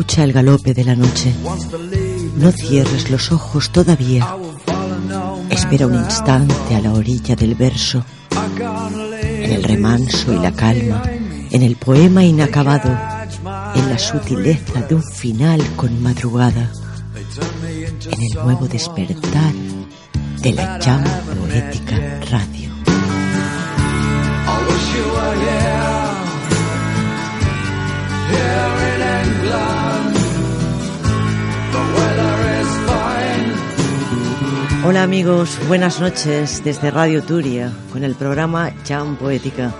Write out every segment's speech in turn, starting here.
Escucha el galope de la noche. No cierres los ojos todavía. Espera un instante a la orilla del verso, en el remanso y la calma, en el poema inacabado, en la sutileza de un final con madrugada, en el nuevo despertar de la llama poética Hola amigos, buenas noches desde Radio Turia con el programa Jam Poética.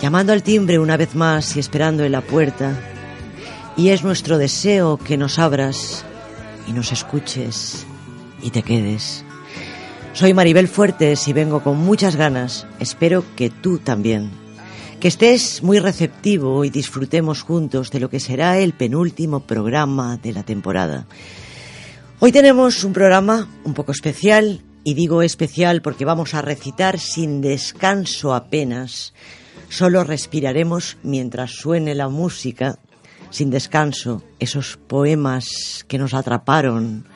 Llamando al timbre una vez más y esperando en la puerta. Y es nuestro deseo que nos abras y nos escuches y te quedes. Soy Maribel Fuertes y vengo con muchas ganas. Espero que tú también. Que estés muy receptivo y disfrutemos juntos de lo que será el penúltimo programa de la temporada. Hoy tenemos un programa un poco especial, y digo especial porque vamos a recitar sin descanso apenas. Solo respiraremos mientras suene la música, sin descanso, esos poemas que nos atraparon.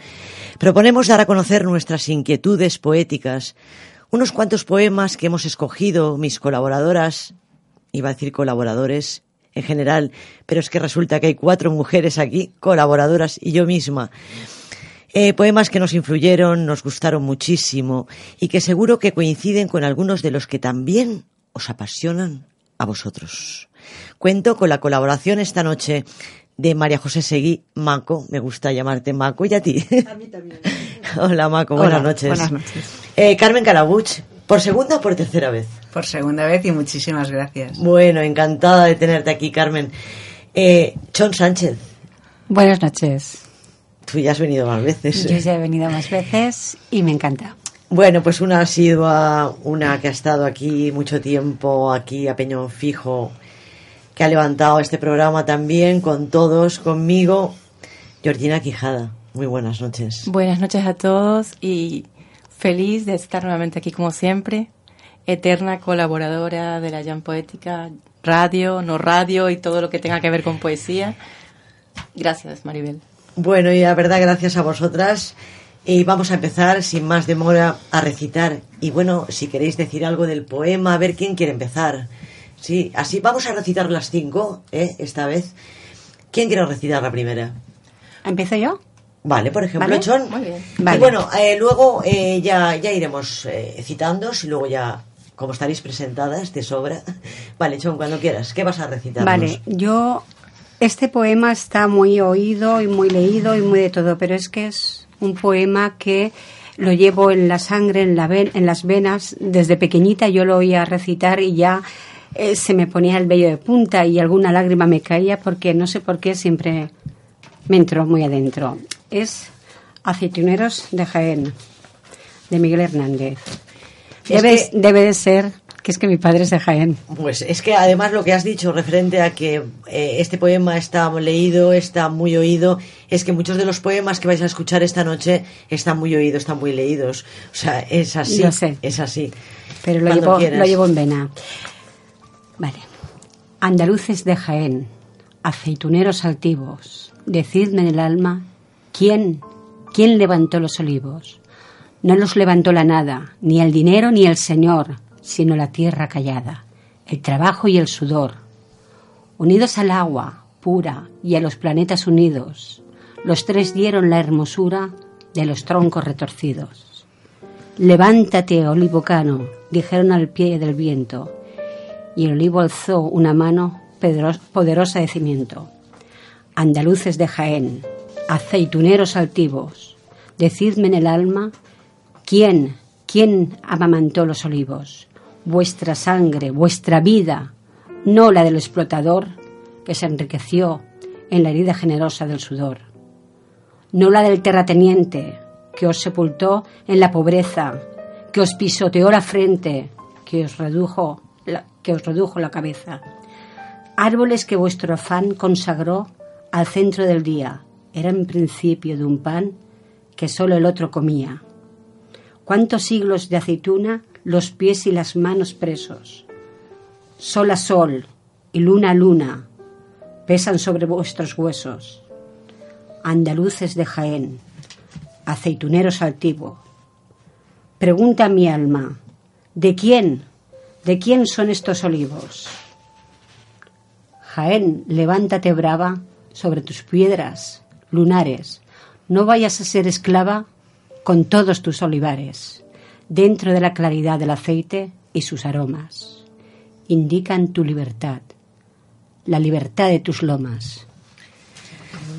Proponemos dar a conocer nuestras inquietudes poéticas, unos cuantos poemas que hemos escogido mis colaboradoras, iba a decir colaboradores en general, pero es que resulta que hay cuatro mujeres aquí, colaboradoras y yo misma. Eh, poemas que nos influyeron, nos gustaron muchísimo y que seguro que coinciden con algunos de los que también os apasionan a vosotros. Cuento con la colaboración esta noche de María José Seguí, Maco, me gusta llamarte Maco, y a ti. A mí también. Hola Maco, buenas Hola, noches. buenas noches. Eh, Carmen Calabuch, ¿por segunda o por tercera vez? Por segunda vez y muchísimas gracias. Bueno, encantada de tenerte aquí, Carmen. Eh, Chon Sánchez, Buenas noches. Tú ya has venido más veces. Yo ya he venido más veces y me encanta. Bueno, pues una ha sido una que ha estado aquí mucho tiempo, aquí a Peñón Fijo, que ha levantado este programa también con todos, conmigo, Georgina Quijada. Muy buenas noches. Buenas noches a todos y feliz de estar nuevamente aquí como siempre. Eterna colaboradora de la Jam Poética, radio, no radio y todo lo que tenga que ver con poesía. Gracias, Maribel. Bueno, y la verdad, gracias a vosotras. Y vamos a empezar, sin más demora, a recitar. Y bueno, si queréis decir algo del poema, a ver quién quiere empezar. Sí, así vamos a recitar las cinco, ¿eh? Esta vez. ¿Quién quiere recitar la primera? ¿Empiezo yo? Vale, por ejemplo, Vale. Chon. Muy bien. Vale. Y bueno, eh, luego eh, ya, ya iremos eh, citándos y luego ya, como estaréis presentadas de sobra. Vale, Chon, cuando quieras. ¿Qué vas a recitar? Vale, yo... Este poema está muy oído y muy leído y muy de todo, pero es que es un poema que lo llevo en la sangre, en, la ven- en las venas. Desde pequeñita yo lo oía recitar y ya eh, se me ponía el vello de punta y alguna lágrima me caía porque no sé por qué siempre me entró muy adentro. Es Aceituneros de Jaén, de Miguel Hernández. Debe de ser que es que mi padre es de Jaén. Pues es que además lo que has dicho referente a que eh, este poema está leído, está muy oído, es que muchos de los poemas que vais a escuchar esta noche están muy oídos, están muy leídos. O sea, es así. Lo sé. Es así. Pero lo llevo, lo llevo en vena. Vale. Andaluces de Jaén, aceituneros altivos, decidme en el alma, ¿quién, quién levantó los olivos? No los levantó la nada, ni el dinero ni el Señor, sino la tierra callada, el trabajo y el sudor. Unidos al agua pura y a los planetas unidos, los tres dieron la hermosura de los troncos retorcidos. Levántate, olivo cano, dijeron al pie del viento, y el olivo alzó una mano poderosa de cimiento. Andaluces de Jaén, aceituneros altivos, decidme en el alma, ¿quién, quién amamantó los olivos? Vuestra sangre, vuestra vida, no la del explotador que se enriqueció en la herida generosa del sudor, no la del terrateniente que os sepultó en la pobreza, que os pisoteó la frente, que os redujo la, que os redujo la cabeza. Árboles que vuestro afán consagró al centro del día, eran principio de un pan que solo el otro comía. Cuántos siglos de aceituna los pies y las manos presos. Sol a sol y luna a luna pesan sobre vuestros huesos. Andaluces de Jaén, aceituneros altivo. Pregunta mi alma, ¿de quién? ¿De quién son estos olivos? Jaén, levántate brava sobre tus piedras, lunares. No vayas a ser esclava con todos tus olivares, dentro de la claridad del aceite y sus aromas. Indican tu libertad, la libertad de tus lomas.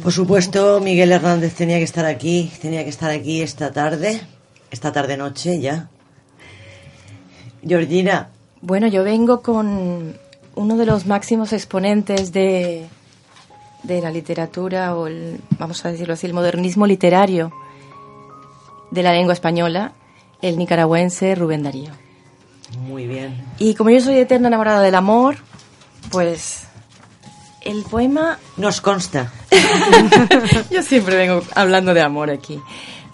Por supuesto, Miguel Hernández tenía que estar aquí, tenía que estar aquí esta tarde, esta tarde noche ya. Georgina, Bueno, yo vengo con uno de los máximos exponentes de, de la literatura, o el, vamos a decirlo así, el modernismo literario de la lengua española, el nicaragüense Rubén Darío. muy bien. Y como yo soy eterna enamorada del amor, pues el poema Nos consta. Yo siempre vengo hablando de amor aquí.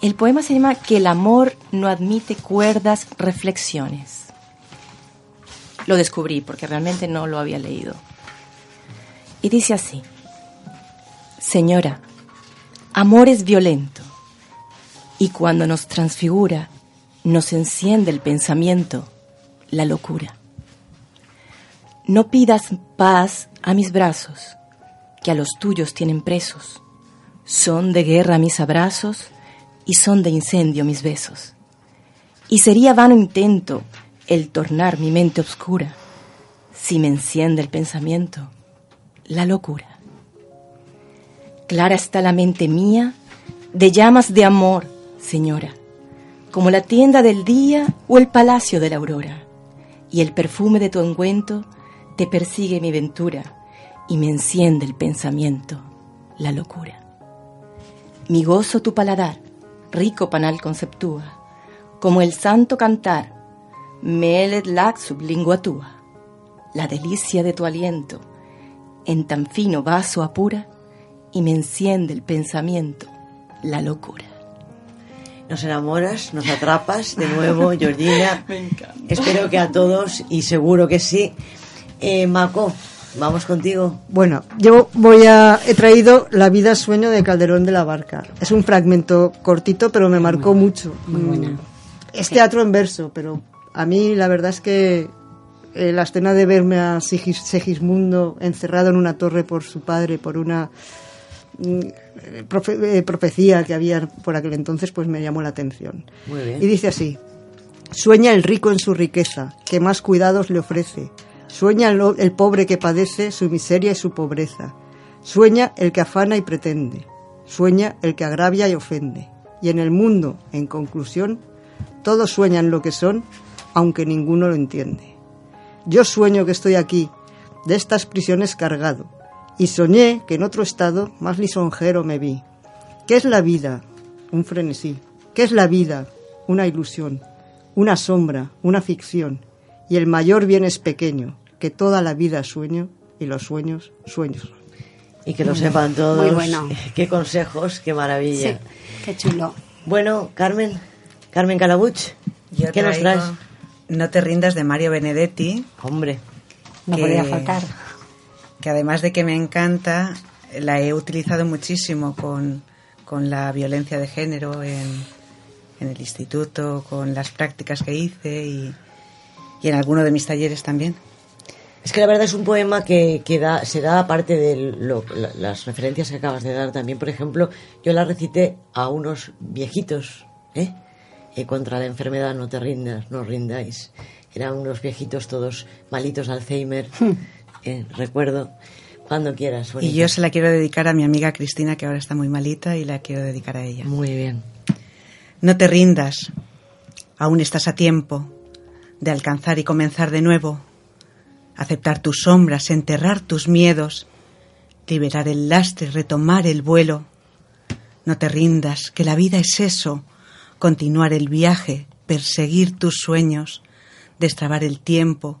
El poema se llama Que el amor no admite cuerdas, reflexiones. Lo descubrí porque realmente no lo había leído. Y dice así. Señora, amor es violento y cuando nos transfigura, nos enciende el pensamiento, la locura. No pidas paz a mis brazos, que a los tuyos tienen presos. Son de guerra mis abrazos y son de incendio mis besos. Y sería vano intento el tornar mi mente obscura si me enciende el pensamiento, la locura. Clara está la mente mía de llamas de amor, señora, como la tienda del día o el palacio de la aurora. Y el perfume de tu ungüento te persigue mi ventura y me enciende el pensamiento, la locura. Mi gozo tu paladar, rico panal conceptúa, como el santo cantar, melet laxub lingua tua. La delicia de tu aliento en tan fino vaso apura y me enciende el pensamiento, la locura. Nos enamoras, nos atrapas de nuevo, Georgina. Espero que a todos, y seguro que sí. Eh, Maco, vamos contigo. Bueno, yo voy a, he traído La vida sueño de Calderón de la Barca. Es un fragmento cortito, pero me marcó mucho. Muy buena. Mm, Es teatro en verso, pero a mí la verdad es que eh, la escena de verme a Sigis- Segismundo encerrado en una torre por su padre, por una profe- eh, profecía que había por aquel entonces, pues me llamó la atención. Muy bien. Y dice así, sueña el rico en su riqueza, que más cuidados le ofrece. Sueña el, el pobre que padece su miseria y su pobreza. Sueña el que afana y pretende. Sueña el que agravia y ofende. Y en el mundo, en conclusión, todos sueñan lo que son, aunque ninguno lo entiende. Yo sueño que estoy aquí, de estas prisiones cargado, y soñé que en otro estado más lisonjero me vi. ¿Qué es la vida? Un frenesí. ¿Qué es la vida? Una ilusión, una sombra, una ficción. Y el mayor bien es pequeño, que toda la vida es sueño y los sueños, sueños. Y que lo sepan todos. Muy bueno. Qué consejos, qué maravilla. Sí, qué chulo. Bueno, Carmen, Carmen Calabuch, Yo ¿qué nos traes? No te rindas de Mario Benedetti, Hombre, No que- podía faltar. Que además de que me encanta, la he utilizado muchísimo con, con la violencia de género en, en el instituto, con las prácticas que hice y, y en alguno de mis talleres también. es que la verdad es un poema que, que da, se da aparte de lo- la- las referencias que acabas de dar también. Por ejemplo, yo la recité a unos viejitos, ¿eh? Eh, contra la enfermedad no te rindas, no rindáis. Eran unos viejitos todos malitos de Alzheimer. Eh, recuerdo, cuando quieras. Y yo se la quiero dedicar a mi amiga Cristina, que ahora está muy malita, y la quiero dedicar a ella. Muy bien. No te rindas, aún estás a tiempo. de alcanzar y comenzar de nuevo, aceptar tus sombras, enterrar tus miedos, liberar el lastre, retomar el vuelo. No te rindas, que la vida es eso, continuar el viaje, perseguir tus sueños, destrabar el tiempo,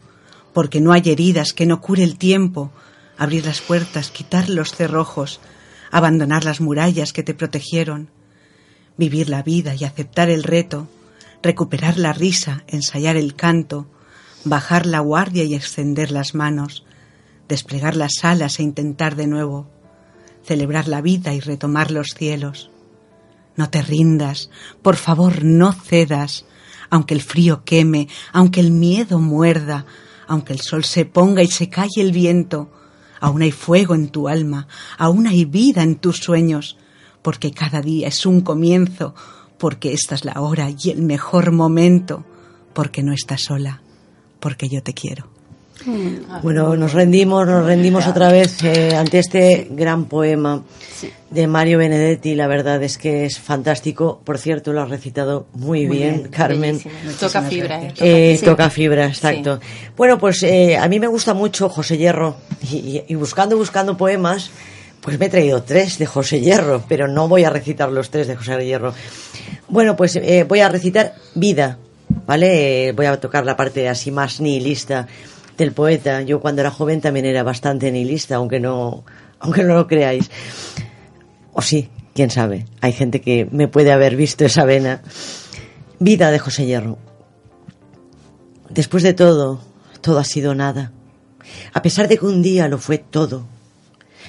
porque no hay heridas que no cure el tiempo, abrir las puertas, quitar los cerrojos, abandonar las murallas que te protegieron, vivir la vida y aceptar el reto, recuperar la risa, ensayar el canto, bajar la guardia y extender las manos, desplegar las alas e intentar de nuevo, celebrar la vida y retomar los cielos. No te rindas, por favor no cedas, aunque el frío queme, aunque el miedo muerda, aunque el sol se ponga y se calle el viento, aún hay fuego en tu alma, aún hay vida en tus sueños, porque cada día es un comienzo, porque esta es la hora y el mejor momento, porque no estás sola, porque yo te quiero. Bueno, nos rendimos, nos rendimos otra vez eh, ante este gran poema de Mario Benedetti. La verdad es que es fantástico. Por cierto, lo has recitado muy, bien, Carmen. Toca fibra, ¿eh? Eh, Toca fibra, exacto. Bueno, pues eh, a mí me gusta mucho José Hierro y, y- y buscando, buscando poemas, pues me he traído tres de José Hierro, pero no voy a recitar los tres de José Hierro. Bueno, pues eh, voy a recitar Vida, ¿vale? Eh, voy a tocar la parte así más nihilista del poeta. Yo cuando era joven también era bastante nihilista, aunque no, aunque no lo creáis. O sí, quién sabe. Hay gente que me puede haber visto esa vena. Vida de José Hierro. Después de todo, todo ha sido nada. A pesar de que un día lo fue todo.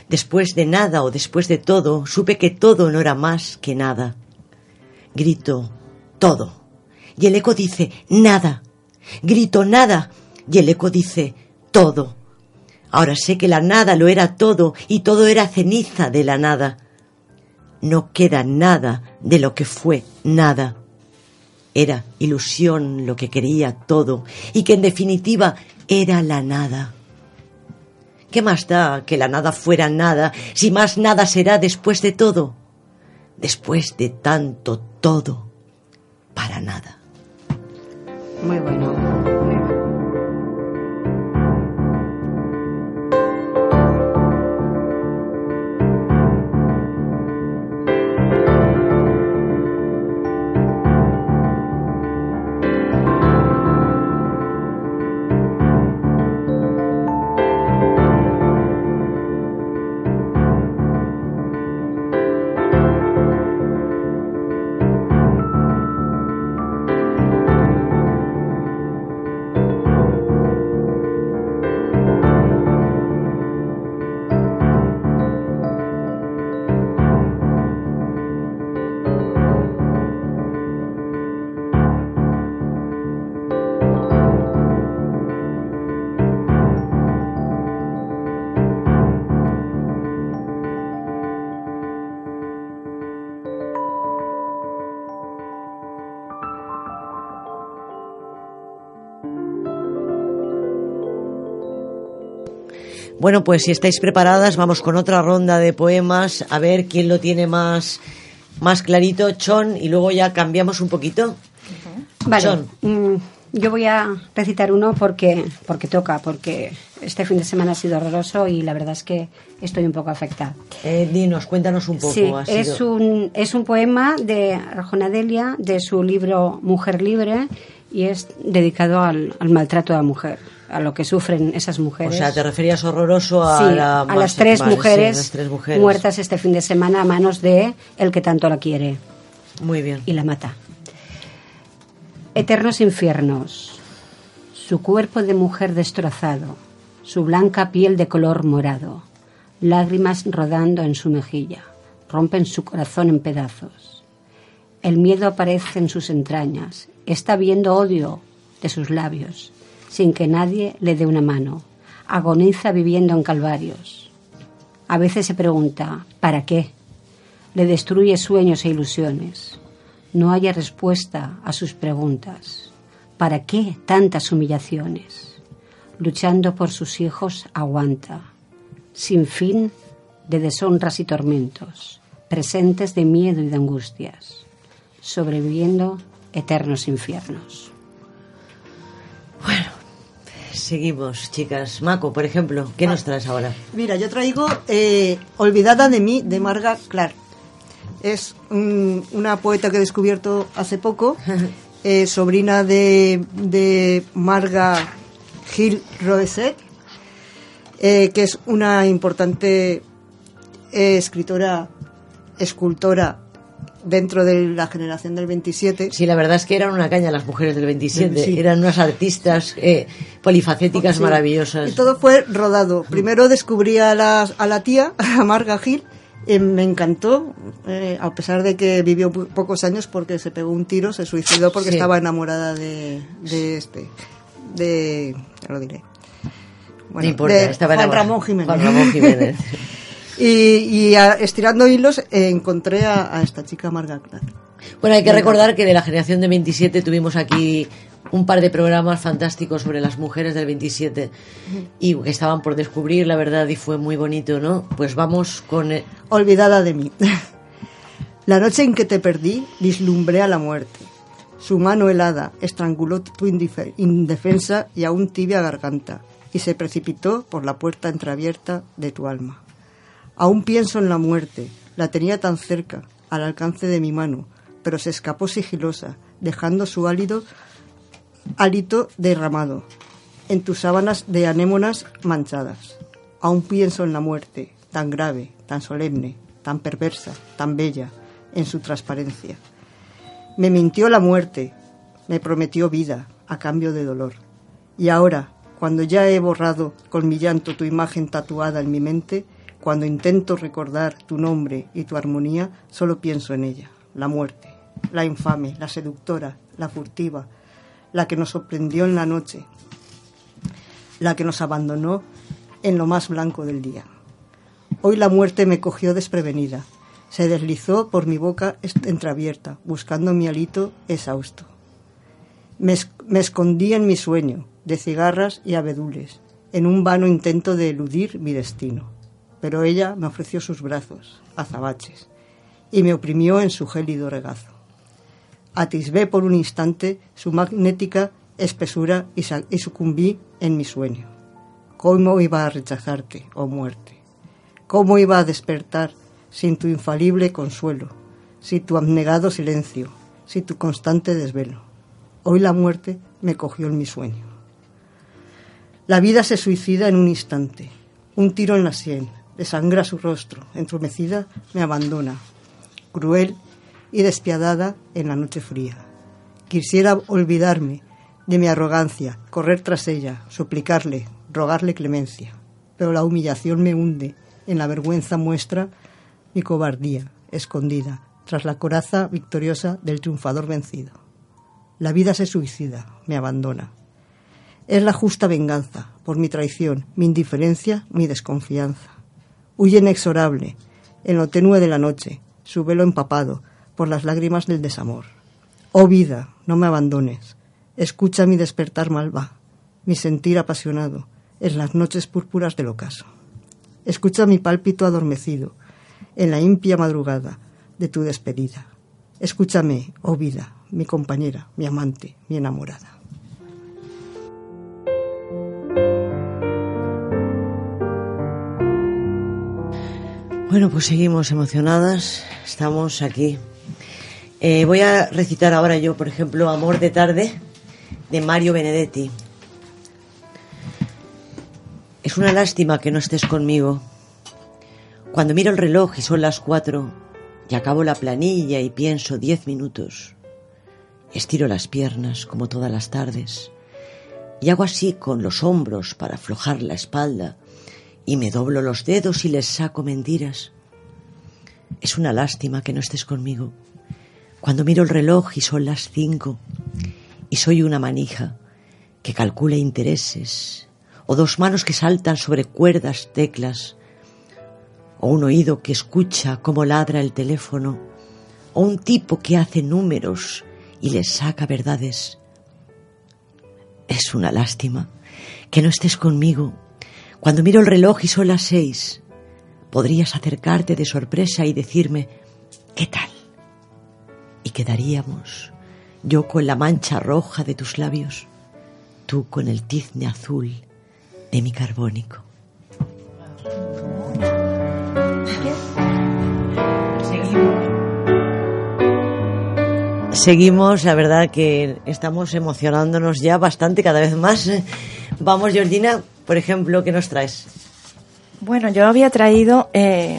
Después de nada o después de todo, supe que todo no era más que nada. Grito, todo. Y el eco dice, nada. Grito, nada. Y el eco dice, todo. Ahora sé que la nada lo era todo y todo era ceniza de la nada. No queda nada de lo que fue nada. Era ilusión lo que quería todo y que en definitiva era la nada. ¿Qué más da que la nada fuera nada si más nada será después de todo? Después de tanto todo, para nada. Muy bueno. Bueno, pues si estáis preparadas, vamos con otra ronda de poemas, a ver quién lo tiene más, más clarito, Chon, y luego ya cambiamos un poquito. Vale. Mm, yo voy a recitar uno porque, porque toca, porque este fin de semana ha sido horroroso y la verdad es que estoy un poco afectada. Eh, dinos, cuéntanos un poco. Sí, es sido- un, es un poema de Arjona Delia, de su libro Mujer Libre, y es dedicado al, al maltrato a la mujer, a lo que sufren esas O mujeres. sea, te referías horroroso a, Sí, la a las tres, vale, sí, mujeres las tres mujeres. muertas este fin de semana a manos de el que tanto la quiere Muy bien. y la mata. Eternos infiernos. Su cuerpo de mujer destrozado, su blanca piel de color morado, lágrimas rodando en su mejilla, rompen su corazón en pedazos. El miedo aparece en sus entrañas, está viendo odio, de sus labios, sin que nadie le dé una mano. Agoniza viviendo en calvarios. A veces se pregunta, ¿para qué? Le destruye sueños e ilusiones. No haya respuesta a sus preguntas. ¿Para qué tantas humillaciones? Luchando por sus hijos aguanta, sin fin de deshonras y tormentos, presentes de miedo y de angustias, sobreviviendo eternos infiernos. Seguimos, chicas. Mako, por ejemplo, ¿qué nos traes ahora? Mira, yo traigo eh, Olvidada de mí, de Marga Clark. Es un- una poeta que he descubierto hace poco, eh, sobrina de, de Marga Gil Roeset, eh, que es una importante escritora, escultora dentro de la generación del 27. Sí, la verdad es que eran una caña las mujeres del 27. Sí. Eran unas artistas eh, polifacéticas Sí. maravillosas. Y todo fue rodado. Primero descubrí a la, a la tía, a Marga Gil, me encantó, eh, a pesar de que vivió po- pocos años porque se pegó un tiro, se suicidó porque Sí. estaba enamorada de, de este, de, ya lo diré. no importa, de Juan. Ramón Jiménez. Juan Ramón Jiménez. y y a- estirando hilos eh, encontré a, a esta chica Marga Clark. Bueno, hay que recordar que de la generación de 27 tuvimos aquí un par de programas fantásticos sobre las mujeres del 27 y que estaban por descubrir, la verdad, y fue muy bonito, ¿no? Pues vamos con... olvidada de mí. La noche en que te perdí, vislumbré a la muerte. Su mano helada estranguló tu indefensa y aún tibia garganta y se precipitó por la puerta entreabierta de tu alma. Aún pienso en la muerte, la tenía tan cerca, al alcance de mi mano, pero se escapó sigilosa, dejando su álido hálito derramado en tus sábanas de anémonas manchadas. Aún pienso en la muerte, tan grave, tan solemne, tan perversa, tan bella, en su transparencia. Me mintió la muerte, me prometió vida a cambio de dolor. Y ahora, cuando ya he borrado con mi llanto tu imagen tatuada en mi mente, cuando intento recordar tu nombre y tu armonía, solo pienso en ella, la muerte, la infame, la seductora, la furtiva, la que nos sorprendió en la noche, la que nos abandonó en lo más blanco del día. Hoy la muerte me cogió desprevenida, se deslizó por mi boca entreabierta, buscando mi alito exhausto. Me, es- me escondí en mi sueño, de cigarras y abedules, en un vano intento de eludir mi destino. Pero ella me ofreció sus brazos, azabaches, y me oprimió en su gélido regazo. Atisbé por un instante su magnética espesura y, sucumbí en mi sueño. ¿Cómo iba a rechazarte, oh muerte? ¿Cómo iba a despertar sin tu infalible consuelo, sin tu abnegado silencio, sin tu constante desvelo? Hoy la muerte me cogió en mi sueño. La vida se suicida en un instante. Un tiro en la sien, desangra su rostro, entrumecida me abandona, cruel y despiadada en la noche fría. Quisiera olvidarme de mi arrogancia, correr tras ella, suplicarle, rogarle clemencia. Pero la humillación me hunde, en la vergüenza muestra mi cobardía, escondida, tras la coraza victoriosa del triunfador vencido. La vida se suicida, me abandona. Es la justa venganza por mi traición, mi indiferencia, mi desconfianza. Huye inexorable, en lo tenue de la noche, su velo empapado por las lágrimas del desamor. Oh vida, no me abandones. Escucha mi despertar malva, mi sentir apasionado en las noches púrpuras del ocaso. Escucha mi pálpito adormecido en la impia madrugada de tu despedida. Escúchame, oh vida, mi compañera, mi amante, mi enamorada. Bueno, pues seguimos emocionadas, estamos aquí. Eh, voy a recitar ahora yo, por ejemplo, Amor de tarde, de Mario Benedetti. Es una lástima que no estés conmigo. Cuando miro el reloj y son las cuatro, y acabo la planilla y pienso diez minutos, estiro las piernas como todas las tardes, y hago así con los hombros para aflojar la espalda, y me doblo los dedos y les saco mentiras. Es una lástima que no estés conmigo. Cuando miro el reloj y son las cinco y soy una manija que calcula intereses, o dos manos que saltan sobre cuerdas teclas, o un oído que escucha cómo ladra el teléfono, o un tipo que hace números y les saca verdades. Es una lástima que no estés conmigo. Cuando miro el reloj y son las seis, podrías acercarte de sorpresa y decirme, ¿qué tal? Y quedaríamos, yo con la mancha roja de tus labios, tú con el tizne azul de mi carbónico. Seguimos, la verdad que estamos emocionándonos ya bastante cada vez más. Vamos, Georgina, por ejemplo, ¿qué nos traes? Bueno, yo había traído. eh,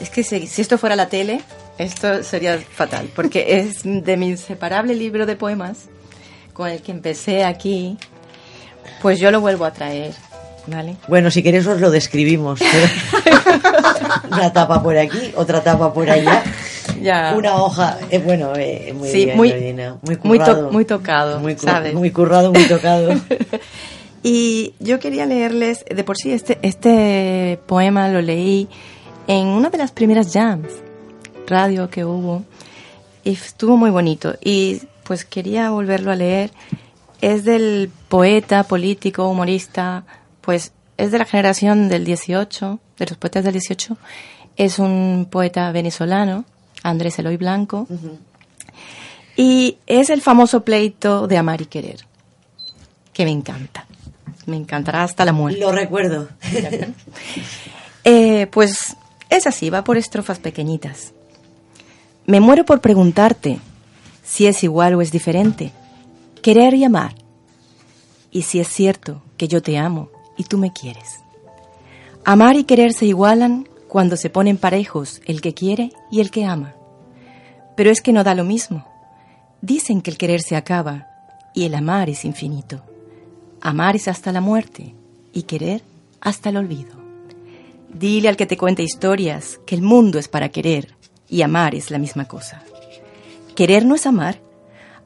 es que si, si esto fuera la tele, esto sería fatal, porque es de mi inseparable libro de poemas con el que empecé aquí. Pues yo lo vuelvo a traer, ¿vale? Bueno, si queréis os lo describimos. Una tapa por aquí, otra tapa por allá. Ya. Una hoja, eh, bueno, eh, muy Sí, bien, muy- muy muy to- currado. muy tocado, muy, cu- ¿sabes? muy currado, muy tocado. Y yo quería leerles, de por sí, este, este poema lo leí en una de las primeras jams radio que hubo y estuvo muy bonito. Y pues quería volverlo a leer. Es del poeta, político, humorista, pues es de la generación del 18, de los poetas del 18. Es un poeta venezolano, Andrés Eloy Blanco. Y es el famoso pleito de amar y querer, que me encanta. Me encantará hasta la muerte. Lo recuerdo. Eh, pues es así, va por estrofas pequeñitas. Me muero por preguntarte si es igual o es diferente. Querer y amar. Y si es cierto que yo te amo y tú me quieres. Amar y querer se igualan cuando se ponen parejos el que quiere y el que ama. Pero es que no da lo mismo. Dicen que el querer se acaba y el amar es infinito. Amar es hasta la muerte y querer hasta el olvido. Dile al que te cuente historias que el mundo es para querer y amar es la misma cosa. Querer no es amar.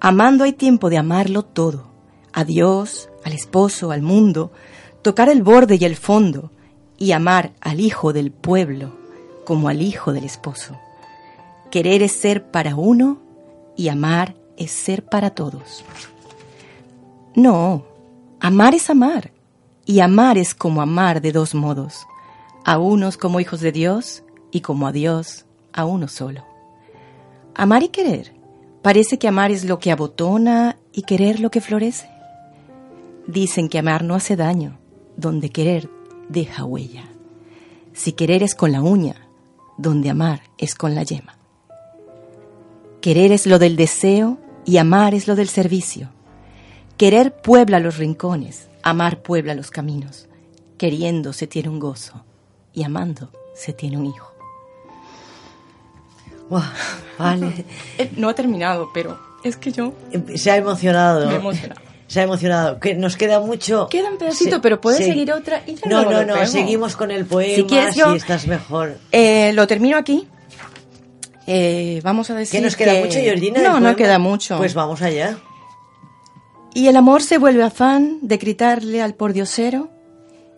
Amando hay tiempo de amarlo todo. A Dios, al esposo, al mundo, tocar el borde y el fondo y amar al hijo del pueblo como al hijo del esposo. Querer es ser para uno y amar es ser para todos. No, amar es amar y amar es como amar de dos modos a unos como hijos de Dios y como a Dios a uno solo. Amar y querer. Parece que amar es lo que abotona y querer lo que florece. Dicen que amar no hace daño, donde querer deja huella. Si querer es con la uña, donde amar es con la yema. Querer es lo del deseo y amar es lo del servicio. Querer puebla los rincones, amar puebla los caminos. Queriendo se tiene un gozo y amando se tiene un hijo. Buah, vale. Eh, no ha terminado, pero es que yo Se ha emocionado. me he emocionado. Se ha emocionado. Que nos queda mucho. Queda un pedacito, Se- pero puedes seguir otra y ya No, no, no. Seguimos con el poema. Si quieres, yo- estás mejor. Eh, lo termino aquí. Eh, vamos a decir ¿Qué nos queda que- mucho, Georgina? No, no queda mucho. Pues vamos allá. Y el amor se vuelve afán de gritarle al pordiosero,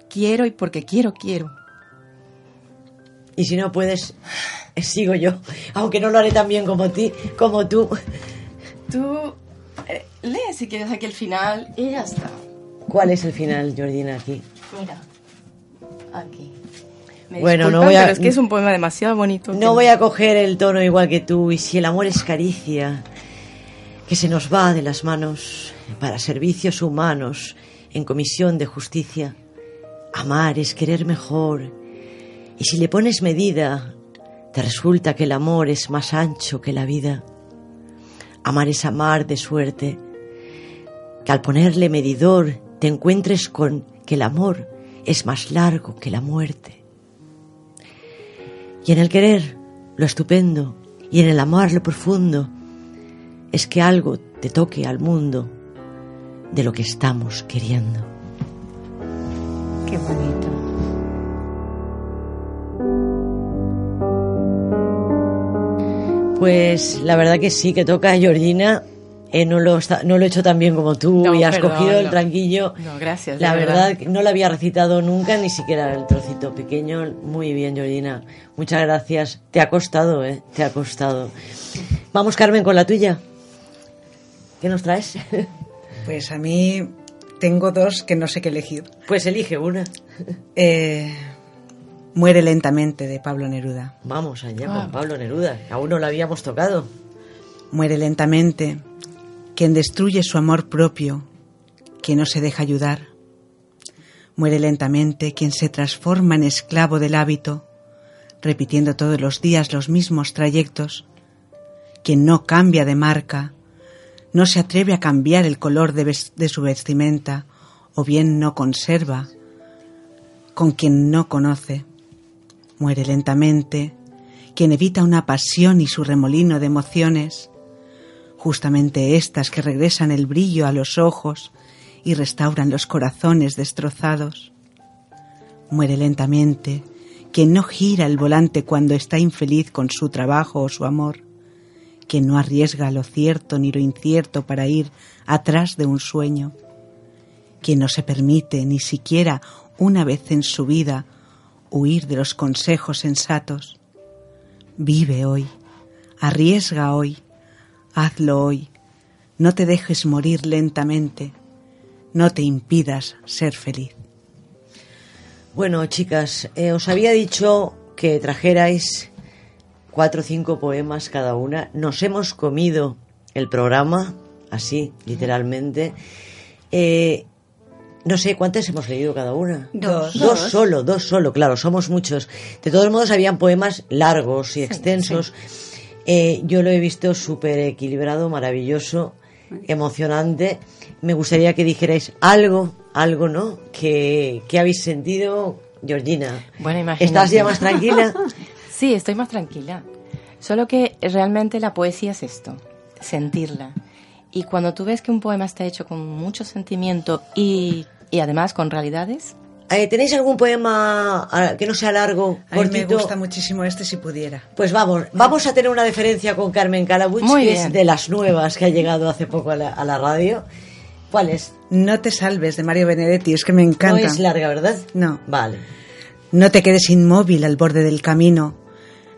quiero y porque quiero, quiero. Y si no puedes, eh, sigo yo. Aunque no lo haré tan bien como ti, como tú. Tú eh, lee si quieres aquí el final y ya está. ¿Cuál es el final, Georgina, aquí? Mira, aquí. Me Bueno, no voy a- pero es que es un poema demasiado bonito. que- No voy a coger el tono igual que tú. Y si el amor es caricia, que se nos va de las manos para servicios humanos en comisión de justicia, amar es querer mejor. Y si le pones medida, te resulta que el amor es más ancho que la vida. Amar es amar de suerte, que al ponerle medidor te encuentres con que el amor es más largo que la muerte. Y en el querer, lo estupendo, y en el amar, lo profundo, es que algo te toque al mundo de lo que estamos queriendo. Qué bonito. Pues la verdad que sí, que toca a Georgina eh, no, lo está- no lo he hecho tan bien como tú No, y has perdón, cogido el no. tranquillo. No, gracias, La verdad. verdad, que no lo había recitado nunca, ni siquiera el trocito pequeño. Muy bien, Georgina. Muchas gracias. Te ha costado, ¿eh? Te ha costado. Vamos, Carmen, con la tuya. ¿Qué nos traes? Pues a mí tengo dos que no sé qué elegir. Pues elige una. Eh, Muere lentamente de Pablo Neruda. Vamos allá con Pablo Neruda. Aún no lo habíamos tocado. Muere lentamente quien destruye su amor propio, quien no se deja ayudar. Muere lentamente quien se transforma en esclavo del hábito, repitiendo todos los días los mismos trayectos, quien no cambia de marca, no se atreve a cambiar el color de, de su vestimenta, o bien no conserva, con quien no conoce. Muere lentamente quien evita una pasión y su remolino de emociones, justamente estas que regresan el brillo a los ojos y restauran los corazones destrozados. Muere lentamente quien no gira el volante cuando está infeliz con su trabajo o su amor, quien no arriesga lo cierto ni lo incierto para ir atrás de un sueño, quien no se permite ni siquiera una vez en su vida huir de los consejos sensatos. Vive hoy, arriesga hoy, hazlo hoy, no te dejes morir lentamente, no te impidas ser feliz. Bueno, chicas, eh, os había dicho que trajerais cuatro o cinco poemas cada una. Nos hemos comido el programa, así, literalmente. Eh, no sé cuántas hemos leído cada una. Dos. Dos solo, dos solo, claro, somos muchos. De todos modos, habían poemas largos y extensos. Eh, yo lo he visto súper equilibrado, maravilloso, emocionante. Me gustaría que dijerais algo, algo, ¿no? Que, que habéis sentido, Georgina. Bueno, imagínate. ¿Estás ya más tranquila? Sí, estoy más tranquila. Solo que realmente la poesía es esto, sentirla. Y cuando tú ves que un poema está hecho con mucho sentimiento y, y además con realidades, Eh, ¿Tenéis algún poema ah, que no sea largo, A mí me gusta muchísimo este si pudiera. Pues vamos, vamos a tener una deferencia con Carmen Calabuch, Muy que bien. es de las nuevas que ha llegado hace poco a la, a la radio. ¿Cuál es? No te salves de Mario Benedetti, es que me encanta. No es larga, ¿verdad? No. Vale. No te quedes inmóvil al borde del camino.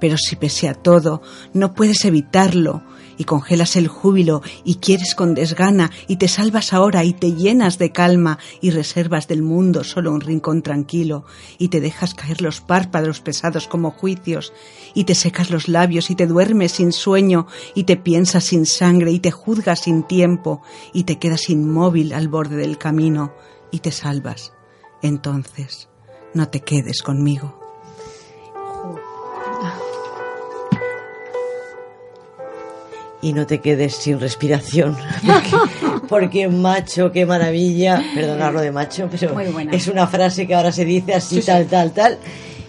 Pero si pese a todo no puedes evitarlo y congelas el júbilo y quieres con desgana y te salvas ahora y te llenas de calma y reservas del mundo solo un rincón tranquilo y te dejas caer los párpados pesados como juicios y te secas los labios y te duermes sin sueño y te piensas sin sangre y te juzgas sin tiempo y te quedas inmóvil al borde del camino y te salvas. Entonces, no te quedes conmigo. Y no te quedes sin respiración. Porque, porque macho, qué maravilla. Perdonarlo de macho, pero es una frase que ahora se dice así, tal, tal, tal.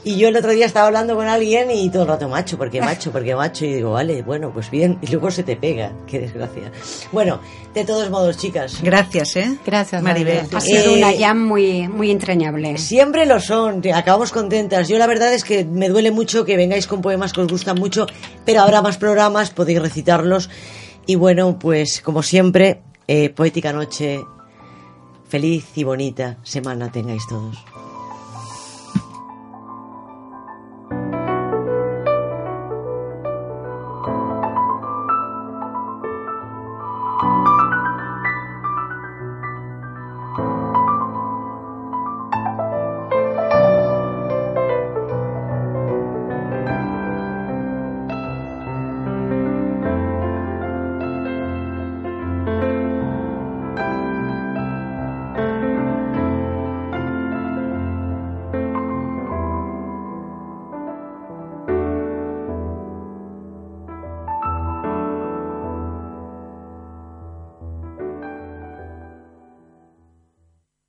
Y yo el otro día estaba hablando con alguien y todo el rato macho, porque macho, porque macho. Y digo, vale, bueno, pues bien. Y luego se te pega. Qué desgracia. Bueno, de todos modos, chicas. Gracias, ¿eh? Gracias, Maribel. Maribel. Ha sido Eh, una jam muy, muy entrañable. Siempre lo son, acabamos contentas. Yo la verdad es que me duele mucho que vengáis con poemas que os gustan mucho, pero habrá más programas, podéis recitarlos. Y bueno, pues como siempre, eh, poética noche, feliz y bonita semana tengáis todos.